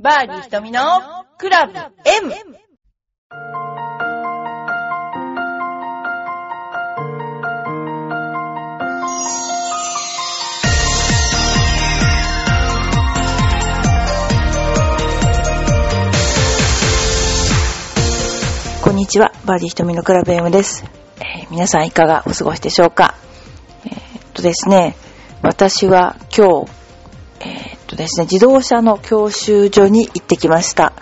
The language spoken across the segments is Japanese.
バーディー瞳のクラブ M! こんにちは、バーディー瞳のクラブ M です。えー皆さんいかがお過ごしでしょうか？えーっとですね、私は今日、とですね、自動車の教習所に行ってきました。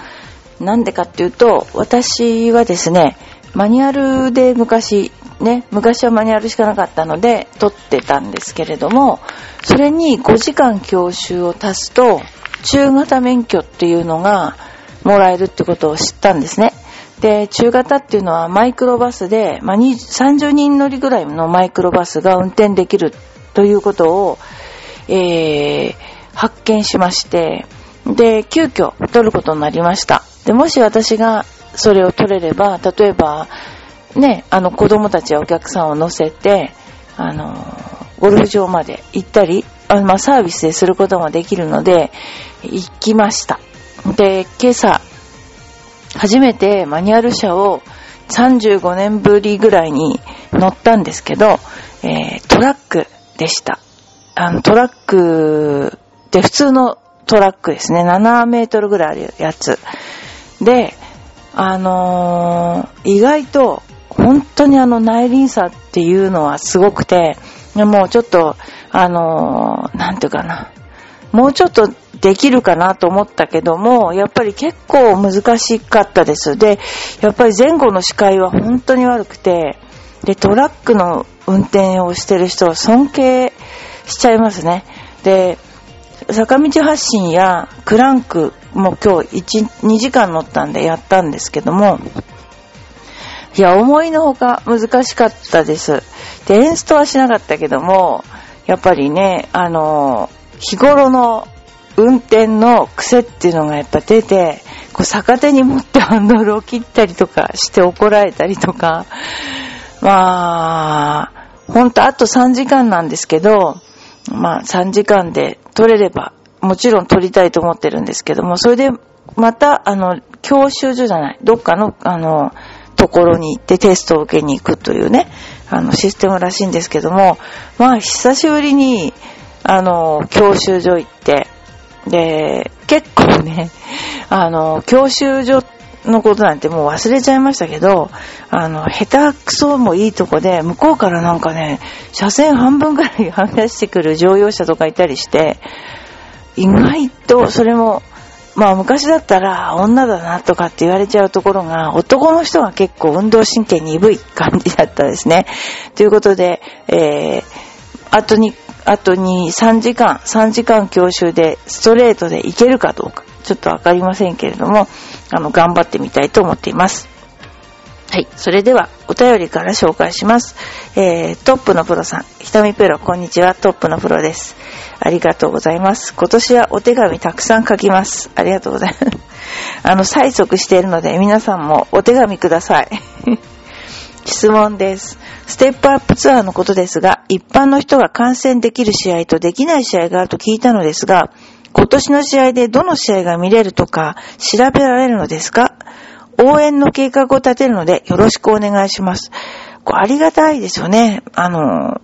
なんでかっていうと、私はですね、マニュアルで昔、ね、昔はマニュアルしかなかったので、取ってたんですけれども、それに5時間教習を足すと、中型免許っていうのがもらえるってことを知ったんですね。で、中型っていうのはマイクロバスで、まあ、30人乗りぐらいのマイクロバスが運転できるということを、えー、発見しまして、で、急遽取ることになりました。で、もし私がそれを取れれば、例えば、ね、あの子供たちやお客さんを乗せて、あの、ゴルフ場まで行ったり、あまあ、サービスですることもできるので、行きました。で、今朝、初めてマニュアル車を35年ぶりぐらいに乗ったんですけど、えートラックでした。あの、トラックで普通のトラックですね。7メートルぐらいあるやつ。で、あのー意外と本当にあの内輪差っていうのはすごくて、もうちょっと、あのーなんていうかな。もうちょっとできるかなと思ったけども、やっぱり結構難しかったです。で、やっぱり前後の視界は本当に悪くて、で、トラックの運転をしてる人は尊敬しちゃいますね。で、坂道発進やクランクも今日1、2時間乗ったんでやったんですけども、いや、思いのほか難しかったです。で、エンストはしなかったけども、やっぱりね、あの、日頃の運転の癖っていうのがやっぱ出て、こう逆手に持ってハンドルを切ったりとかして怒られたりとか、まあ、ほんとあと3時間なんですけど、まあ3時間で取れれば、もちろん取りたいと思ってるんですけども、それでまた、あの、教習所じゃない、どっかの、あの、ところに行ってテストを受けに行くというね、あの、システムらしいんですけども、まあ久しぶりに、あの、教習所行って、で、結構ね、あの、教習所っのことなんてもう忘れちゃいましたけど、あの、下手くそもいいとこで、向こうからなんかね、車線半分ぐらいはみ出してくる乗用車とかいたりして、意外とそれも、まあ昔だったら女だなとかって言われちゃうところが、男の人が結構運動神経鈍い感じだったですね。ということで、えー、あとに、あとに3時間、3時間教習でストレートで行けるかどうか、ちょっとわかりませんけれども、あの、頑張ってみたいと思っています。はい。それでは、お便りから紹介します。えー、トップのプロさん、ひとみプロ、こんにちは、トップのプロです。ありがとうございます。今年はお手紙たくさん書きます。ありがとうございます。あの、催促しているので、皆さんもお手紙ください。質問です。ステップアップツアーのことですが、一般の人が観戦できる試合とできない試合があると聞いたのですが、今年の試合でどの試合が見れるとか調べられるのですか？応援の計画を立てるのでよろしくお願いします。ありがたいですよね。あの、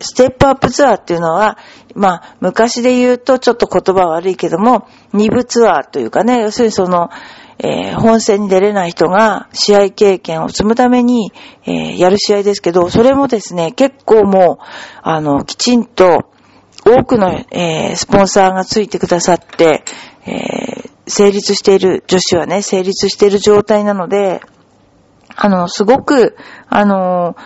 ステップアップツアーっていうのは、まあ、昔で言うとちょっと言葉悪いけども、二部ツアーというかね、要するにその、えー本戦に出れない人が試合経験を積むために、えーやる試合ですけど、それもですね、結構もう、あの、きちんと多くの、えースポンサーがついてくださって、えー成立している、女子はね、成立している状態なので、あの、すごく、あの、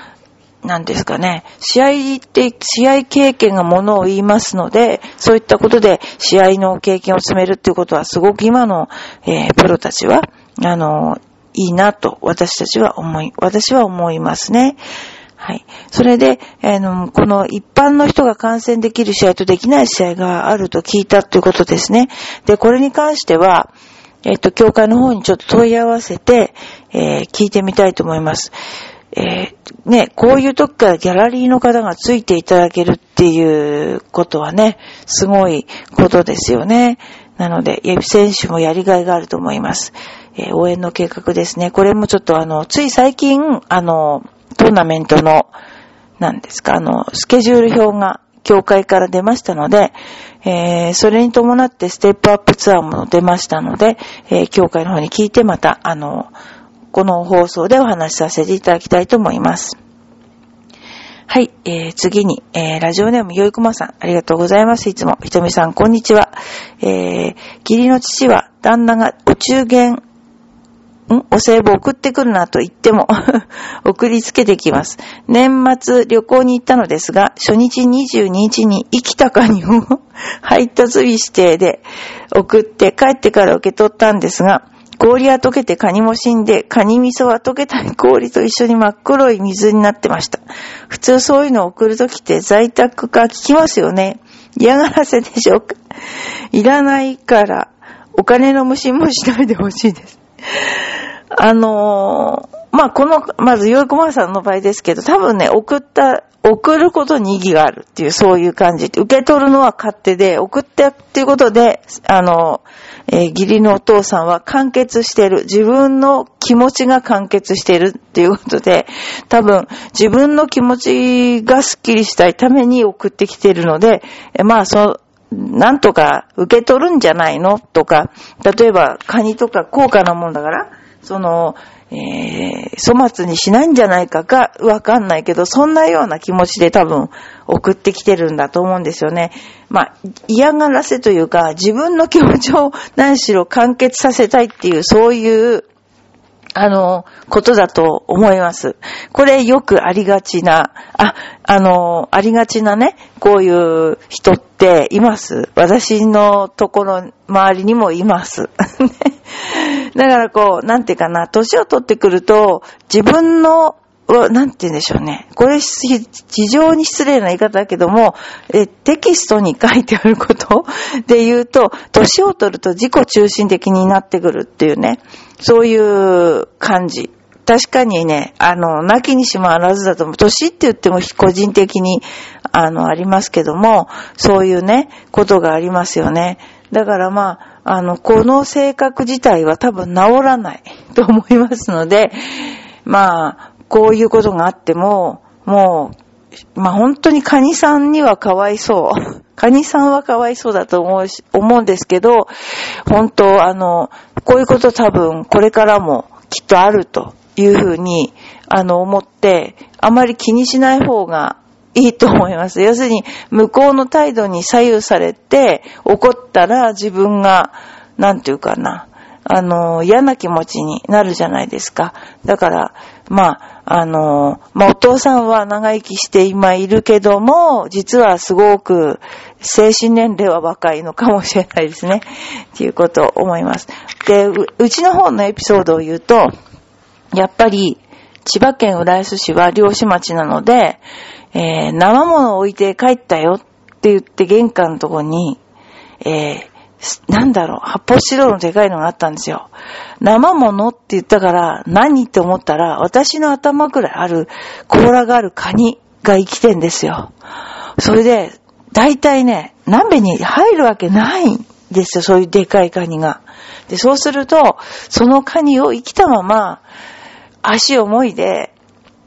なんですかね、試合って、試合経験がものを言いますので、そういったことで試合の経験を積めるっていうことは、すごく今の、えープロたちは、あの、いいなと、私たちは思い、私は思いますね。はい。それで、あの、この一般の人が観戦できる試合とできない試合があると聞いたということですね。で、これに関しては、えっと、協会の方にちょっと問い合わせて、えー聞いてみたいと思います。えーね、こういう時からギャラリーの方がついていただけるっていうことはね、すごいことですよね。なので、選手もやりがいがあると思います。えー、応援の計画ですね。これもちょっとあの、つい最近、あの、トーナメントの、何ですか、あの、スケジュール表が協会から出ましたので、えー、それに伴ってステップアップツアーも出ましたので、えー、協会の方に聞いてまた、あの、この放送でお話しさせていただきたいと思います。はい、えー、次に、えー、ラジオネームよいこまさん、ありがとうございます。いつも、ひとみさん、こんにちは。えー、義理の父は、旦那がお中元んお歳暮送ってくるなと言っても 送りつけてきます。年末旅行に行ったのですが、初日22日に生きたカニを配達日指定で送って帰ってから受け取ったんですが、氷は溶けてカニも死んで、カニ味噌は溶けた氷と一緒に真っ黒い水になってました。普通そういうのを送るときって在宅か聞きますよね。嫌がらせでしょうかいらないから、お金の無心もしないでほしいです。あのー、まあ、この、まず、よいこまさんの場合ですけど、多分ね、送った、送ることに意義があるっていう、そういう感じ。受け取るのは勝手で、送ってっていうことで、あの、えー、義理のお父さんは完結してる。自分の気持ちが完結してるっていうことで、多分、自分の気持ちがスッキリしたいために送ってきてるので、えまあ、そなんとか受け取るんじゃないの？とか、例えばカニとか高価なもんだから、その、えー、粗末にしないんじゃないかかわかんないけど、そんなような気持ちで多分送ってきてるんだと思うんですよね。まあ、嫌がらせというか、自分の気持ちを何しろ完結させたいっていう、そういうあの、ことだと思います。これよくありがちな、あ、あの、ありがちなね、こういう人っています。私のところ、周りにもいます。だからこう、なんていうかな、年を取ってくると、自分のなんて言うんでしょうね。これ、非常に失礼な言い方だけども、えテキストに書いてあること で言うと、年を取ると自己中心的になってくるっていうね、そういう感じ。確かにね、あの、泣きにしもあらずだと思う。年って言っても個人的に、あの、ありますけども、そういうね、ことがありますよね。だからまあ、あの、この性格自体は多分治らないと思いますので、まあ、こういうことがあっても、もう、まあ、本当にカニさんにはかわいそう。カニさんはかわいそうだと思うし、思うんですけど、本当、あの、こういうこと多分これからもきっとあるというふうに、あの、思って、あまり気にしない方がいいと思います。要するに、向こうの態度に左右されて、怒ったら自分が、なんていうかな、あの、嫌な気持ちになるじゃないですか。だから、まあ、あの、まあ、お父さんは長生きして今いるけども、実はすごく精神年齢は若いのかもしれないですね。っていうことを思います。で、うちの方のエピソードを言うと、やっぱり、千葉県浦安市は漁師町なので、えー、生物を置いて帰ったよって言って玄関のとこに、えー、なんだろう、発泡スチロールのでかいのがあったんですよ。生物って言ったから、何って思ったら、私の頭くらいある、甲羅があるカニが生きてんですよ。それで、大体ね、鍋に入るわけないんですよ、そういうでかいカニが。で、そうすると、そのカニを生きたまま、足をもいで、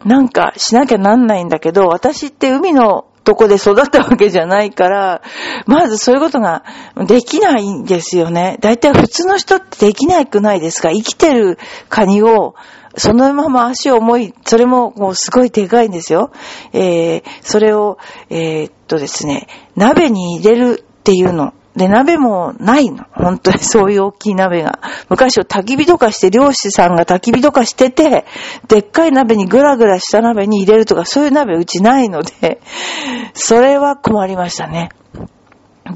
なんかしなきゃなんないんだけど、私って海のとこで育ったわけじゃないから、まずそういうことができないんですよね。大体普通の人ってできなくないですか？生きてるカニを、そのまま足を重い、それももうすごいでかいんですよ。えー、それを、えー、っとですね、鍋に入れるっていうの。で、鍋もないの。本当に そういう大きい鍋が。昔は焚き火とかして、漁師さんが焚き火とかしてて、でっかい鍋にぐらぐらした鍋に入れるとか、そういう鍋うちないので、それは困りましたね。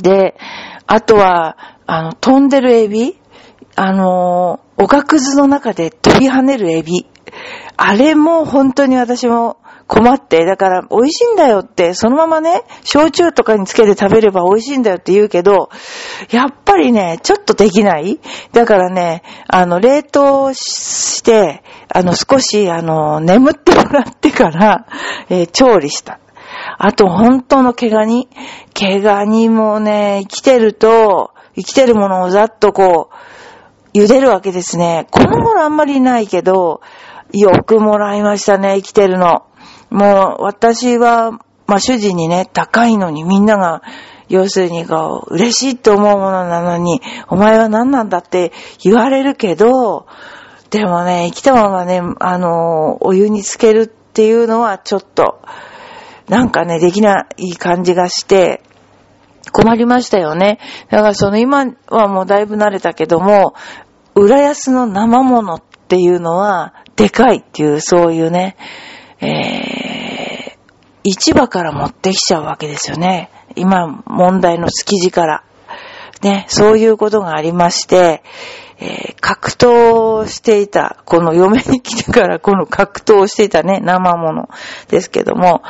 で、あとは、あの、飛んでるエビあの、おがくずの中で飛び跳ねるエビ。あれも本当に私も困って、だから美味しいんだよって、そのままね、焼酎とかにつけて食べれば美味しいんだよって言うけど、やっぱりね、ちょっとできないだからね、あの、冷凍して、あの、少し、あの、眠ってもらってから、えー、調理した。あと、本当の毛ガニ。毛ガニもね、生きてると、生きてるものをざっとこう、茹でるわけですね。この頃あんまりないけど、よくもらいましたね、生きてるの。もう、私は、まあ、主人にね、高いのにみんなが、要するにこう、嬉しいと思うものなのに、お前は何なんだって言われるけど、でもね、生きたままね、あの、お湯につけるっていうのはちょっと、なんかね、できない感じがして、困りましたよね。だからその今はもうだいぶ慣れたけども、浦安の生物っていうのは、でかいっていう、そういうね、えー、市場から持ってきちゃうわけですよね。今、問題の築地から。ね、そういうことがありまして、えー、格闘していた、この嫁に来てから この格闘していたね、生ものですけども、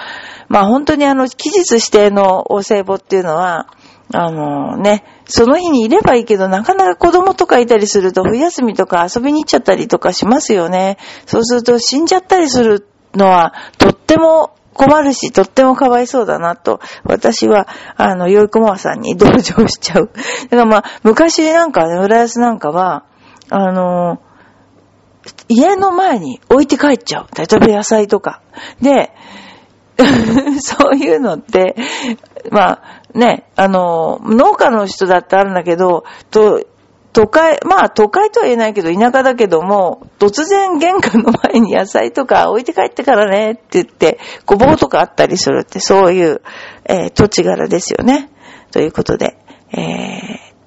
まあ本当にあの、期日指定のお歳暮っていうのは、あのね、その日にいればいいけど、なかなか子供とかいたりすると、冬休みとか遊びに行っちゃったりとかしますよね。そうすると死んじゃったりするのは、とっても困るし、とってもかわいそうだなと、私は、あの、よいこまさんに同情しちゃう。だからまあ、昔なんかね、浦安なんかは、あの、家の前に置いて帰っちゃう。例えば野菜とか。で、そういうのって、まあ、ね、あの、農家の人だってあるんだけど、と、都会、まあ都会とは言えないけど田舎だけども、突然玄関の前に野菜とか置いて帰ってからねって言って、ごぼうとかあったりするって、そういう、えー、土地柄ですよね。ということで、え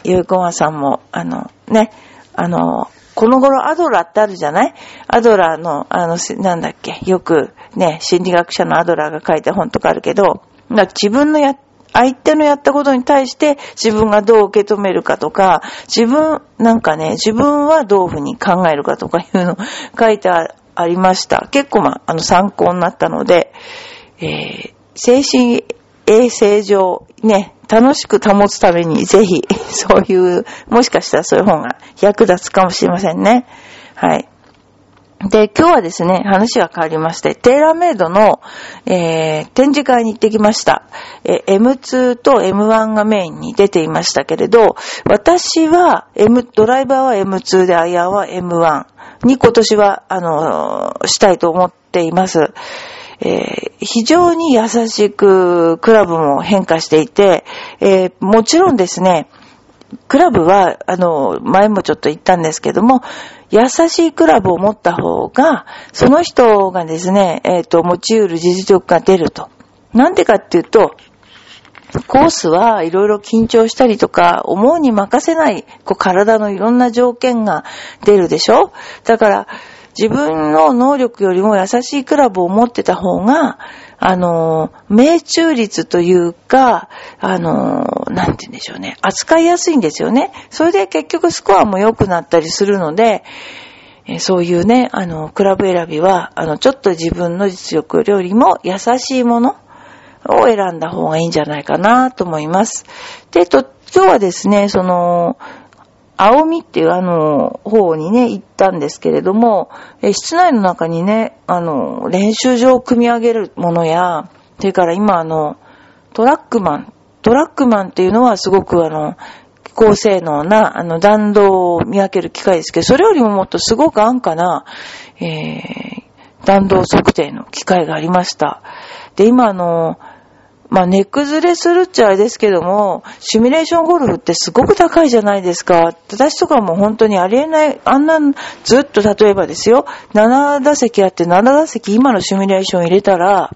ー、ゆうこまさんも、あの、ね、あの、この頃アドラってあるじゃない？アドラーの、あの、なんだっけ、よくね、心理学者のアドラーが書いた本とかあるけど、自分のやっ相手のやったことに対して自分がどう受け止めるかとか、自分、なんかね、自分はどういうふうに考えるかとかいうの書いてありました。結構まあ、あの参考になったので、えー、精神衛生上、ね、楽しく保つためにぜひ、そういう、もしかしたらそういう本が役立つかもしれませんね。はい。で、今日はですね、話が変わりまして、テーラーメイドの、えー、展示会に行ってきました。えー、M2 と M1 がメインに出ていましたけれど、私は M、ドライバーは M2 でアイアンは M1 に今年は、あのー、したいと思っています。えー、非常に優しくクラブも変化していて、えー、もちろんですね、クラブは、あの、前もちょっと言ったんですけども、優しいクラブを持った方が、その人がですね、えっ、ー、と、持ち得る実力が出ると。なんでかっていうと、コースはいろいろ緊張したりとか、思うに任せない、こう体のいろんな条件が出るでしょ？だから、自分の能力よりも優しいクラブを持ってた方が、あの、命中率というか、あの、なんて言うんでしょうね。扱いやすいんですよね。それで結局スコアも良くなったりするので、そういうね、あの、クラブ選びは、あの、ちょっと自分の実力よりも優しいものを選んだ方がいいんじゃないかなと思います。で、と、今日はですね、その、青みっていうあの、方にね、行ったんですけれども、え室内の中にね、あの、練習場を組み上げるものや、それから今あの、トラックマン、トラックマンっていうのはすごくあの、高性能な、あの、弾道を見分ける機械ですけど、それよりももっとすごく安価な、えー、弾道測定の機械がありました。で、今あの、まあ、値崩れするっちゃあれですけども、シミュレーションゴルフってすごく高いじゃないですか。私とかも本当にありえない、あんな、ずっと例えばですよ、7打席あって7打席今のシミュレーション入れたら、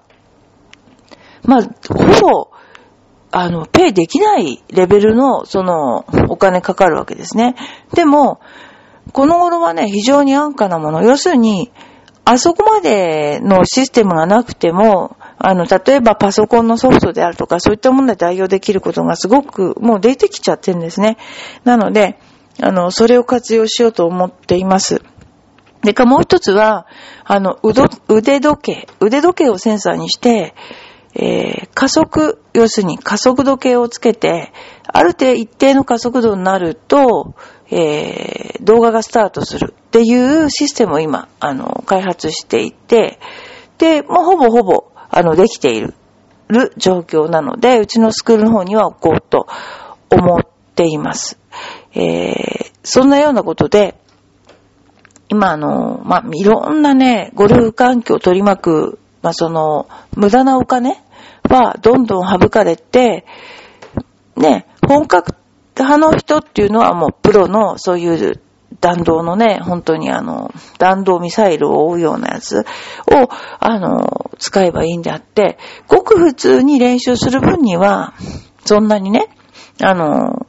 まあ、ほぼ、あの、ペイできないレベルの、その、お金かかるわけですね。でも、この頃はね、非常に安価なもの。要するに、あそこまでのシステムがなくても、あの、例えばパソコンのソフトであるとか、そういったもので代用できることがすごくもう出てきちゃってるんですね。なので、あの、それを活用しようと思っています。でか、もう一つは、あの、腕時計、腕時計をセンサーにして、えー、加速、要するに加速度計をつけて、ある程度一定の加速度になると、えー、動画がスタートするっていうシステムを今、あの、開発していて、で、もうほぼほぼ、あの、できている状況なので、うちのスクールの方には置こうと思っています。えー、そんなようなことで、今あの、まあ、いろんなね、ゴルフ環境を取り巻く、まあ、その、無駄なお金はどんどん省かれて、ね、本格派の人っていうのはもうプロのそういう弾道のね、本当にあの、弾道ミサイルを追うようなやつを、あの、使えばいいんであって、ごく普通に練習する分には、そんなにね、あの、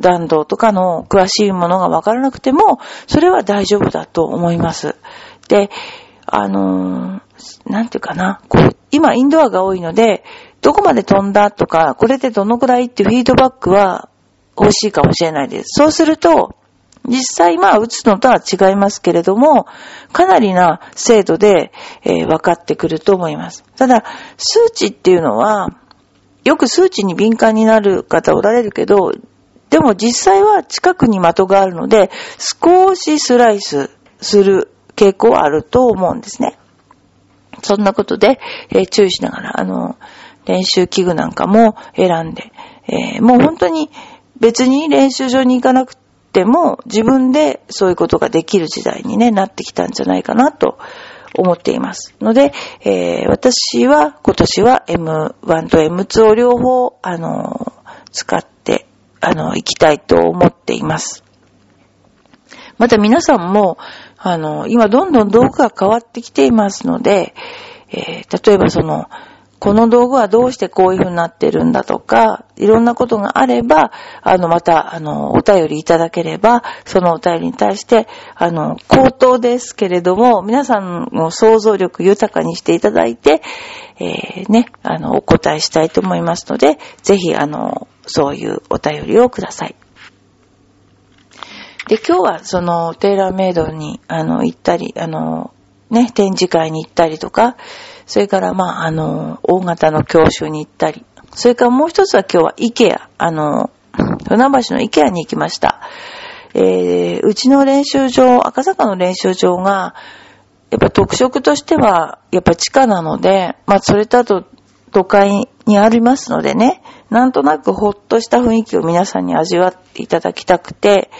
弾道とかの詳しいものがわからなくても、それは大丈夫だと思います。で、あの、なんていうかな、こう、今インドアが多いので、どこまで飛んだとか、これでどのくらいっていうフィードバックは欲しいかもしれないです。そうすると、実際まあ打つのとは違いますけれども、かなりな精度で、えー、分かってくると思います。ただ、数値っていうのは、よく数値に敏感になる方おられるけど、でも実際は近くに的があるので、少しスライスする傾向はあると思うんですね。そんなことで、えー、注意しながら、あの、練習器具なんかも選んで、えー、もう本当に別に練習場に行かなくても自分でそういうことができる時代にね、なってきたんじゃないかなと思っています。ので、えー、私は今年は M1 と M2 を両方、あの、使って、あの、行きたいと思っています。また皆さんも、あの、今どんどん道具が変わってきていますので、えー、例えばその、この道具はどうしてこういう風になってるんだとか、いろんなことがあれば、あの、また、あの、お便りいただければ、そのお便りに対して、あの、口頭ですけれども、皆さんの想像力豊かにしていただいて、えー、ね、あの、お答えしたいと思いますので、ぜひ、あの、そういうお便りをください。で、今日はそのテーラーメイドに、あの、行ったり、あの、ね、展示会に行ったりとか、それから、まあ、あの、大型の教習に行ったり、それからもう一つは今日はイケア、あの、船橋のイケアに行きました。えー、うちの練習場、赤坂の練習場が、やっぱ特色としては、やっぱ地下なので、まあ、それとあと、都会にありますのでね、なんとなくほっとした雰囲気を皆さんに味わっていただきたくて、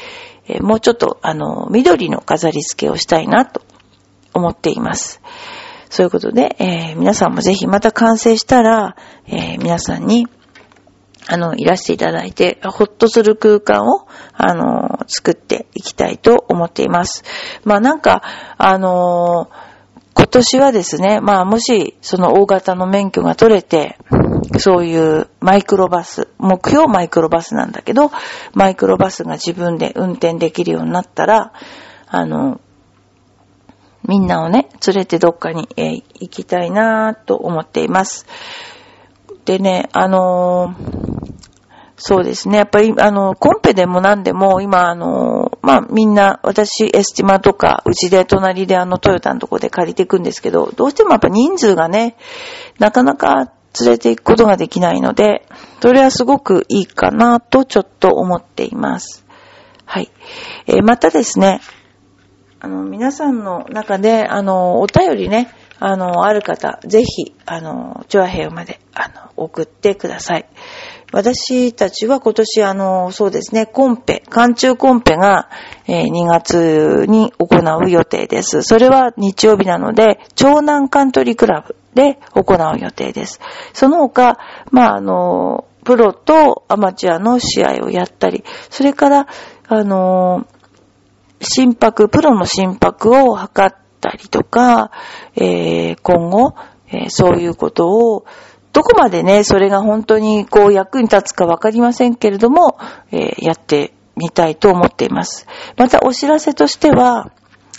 え、もうちょっと、あの、緑の飾り付けをしたいなと思っています。そういうことで、えー、皆さんもぜひまた完成したら、えー、皆さんに、あの、いらしていただいて、ほっとする空間を、あの、作っていきたいと思っています。まあなんか、あの今年はですね、まあもし、その大型の免許が取れて、そういうマイクロバス、目標マイクロバスなんだけど、マイクロバスが自分で運転できるようになったら、あの、みんなをね、連れてどっかに、えー、行きたいなと思っています。でね、あのー、そうですね。やっぱり、あの、コンペでも何でも、今、あの、まあ、みんな、私、エスティマとか、うちで隣であの、トヨタのとこで借りていくんですけど、どうしてもやっぱ人数がね、なかなか連れて行くことができないので、それはすごくいいかなと、ちょっと思っています。はい。えー、またですね、あの、皆さんの中で、あの、お便りね、あの、ある方、ぜひ、あの、チョアヘヨまで、あの、送ってください。私たちは今年、あの、そうですね、コンペ、寒中コンペが、えー、2月に行う予定です。それは日曜日なので、長南カントリークラブで行う予定です。その他、まあ、あの、プロとアマチュアの試合をやったり、それから、あの、心拍、プロの心拍を測ったりとか、えー、今後、えー、そういうことを、どこまでね、それが本当にこう役に立つかわかりませんけれども、えー、やってみたいと思っています。またお知らせとしては、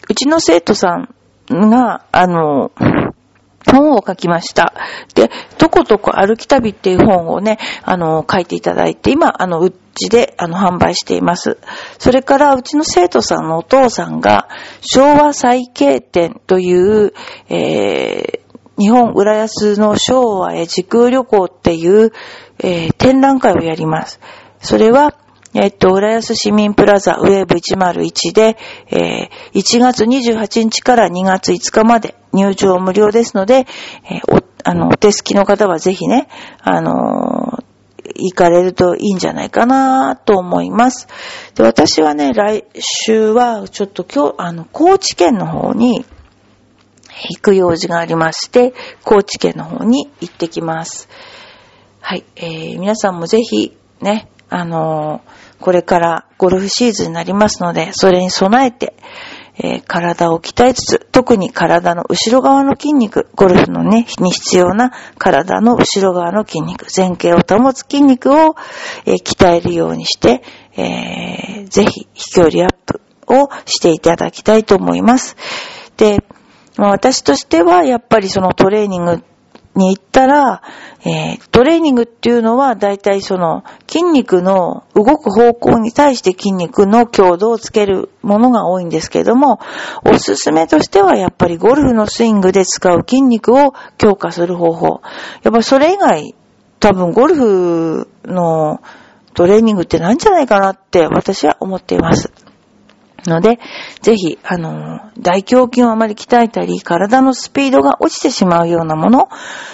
うちの生徒さんが、あの、本を書きました。で、とことこ歩き旅っていう本をね、あの、書いていただいて、今、あの、うちで、あの、販売しています。それから、うちの生徒さんのお父さんが、昭和再経典という、えー、日本浦安の昭和へ時空旅行っていう、えー、展覧会をやります。それは、えっと、浦安市民プラザウェーブ101で、えー、1月28日から2月5日まで入場無料ですので、えー、お、あの、お手すきの方はぜひね、あのー、行かれるといいんじゃないかなと思います。で、私はね、来週はちょっと今日、あの、高知県の方に行く用事がありまして、高知県の方に行ってきます。はい、えー、皆さんもぜひね、あのー、これからゴルフシーズンになりますので、それに備えて、えー、体を鍛えつつ、特に体の後ろ側の筋肉、ゴルフのね、に必要な体の後ろ側の筋肉、前傾を保つ筋肉を、えー、鍛えるようにして、えー、ぜひ飛距離アップをしていただきたいと思います。で、私としてはやっぱりそのトレーニングに行ったら、えー、トレーニングっていうのは大体その筋肉の動く方向に対して筋肉の強度をつけるものが多いんですけれども、おすすめとしてはやっぱりゴルフのスイングで使う筋肉を強化する方法。やっぱそれ以外、多分ゴルフのトレーニングってなんじゃないかなって私は思っています。ので、ぜひ、あの、大胸筋をあまり鍛えたり、体のスピードが落ちてしまうようなもの、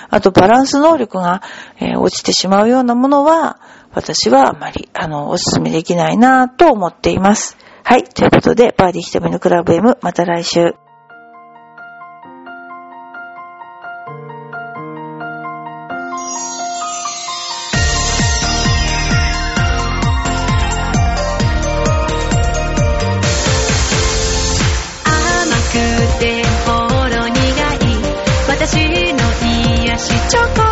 あとバランス能力が、えー、落ちてしまうようなものは、私はあまり、あの、お勧めできないなと思っています。はい。ということで、バーディーひとみのクラブ M、また来週。しチョコ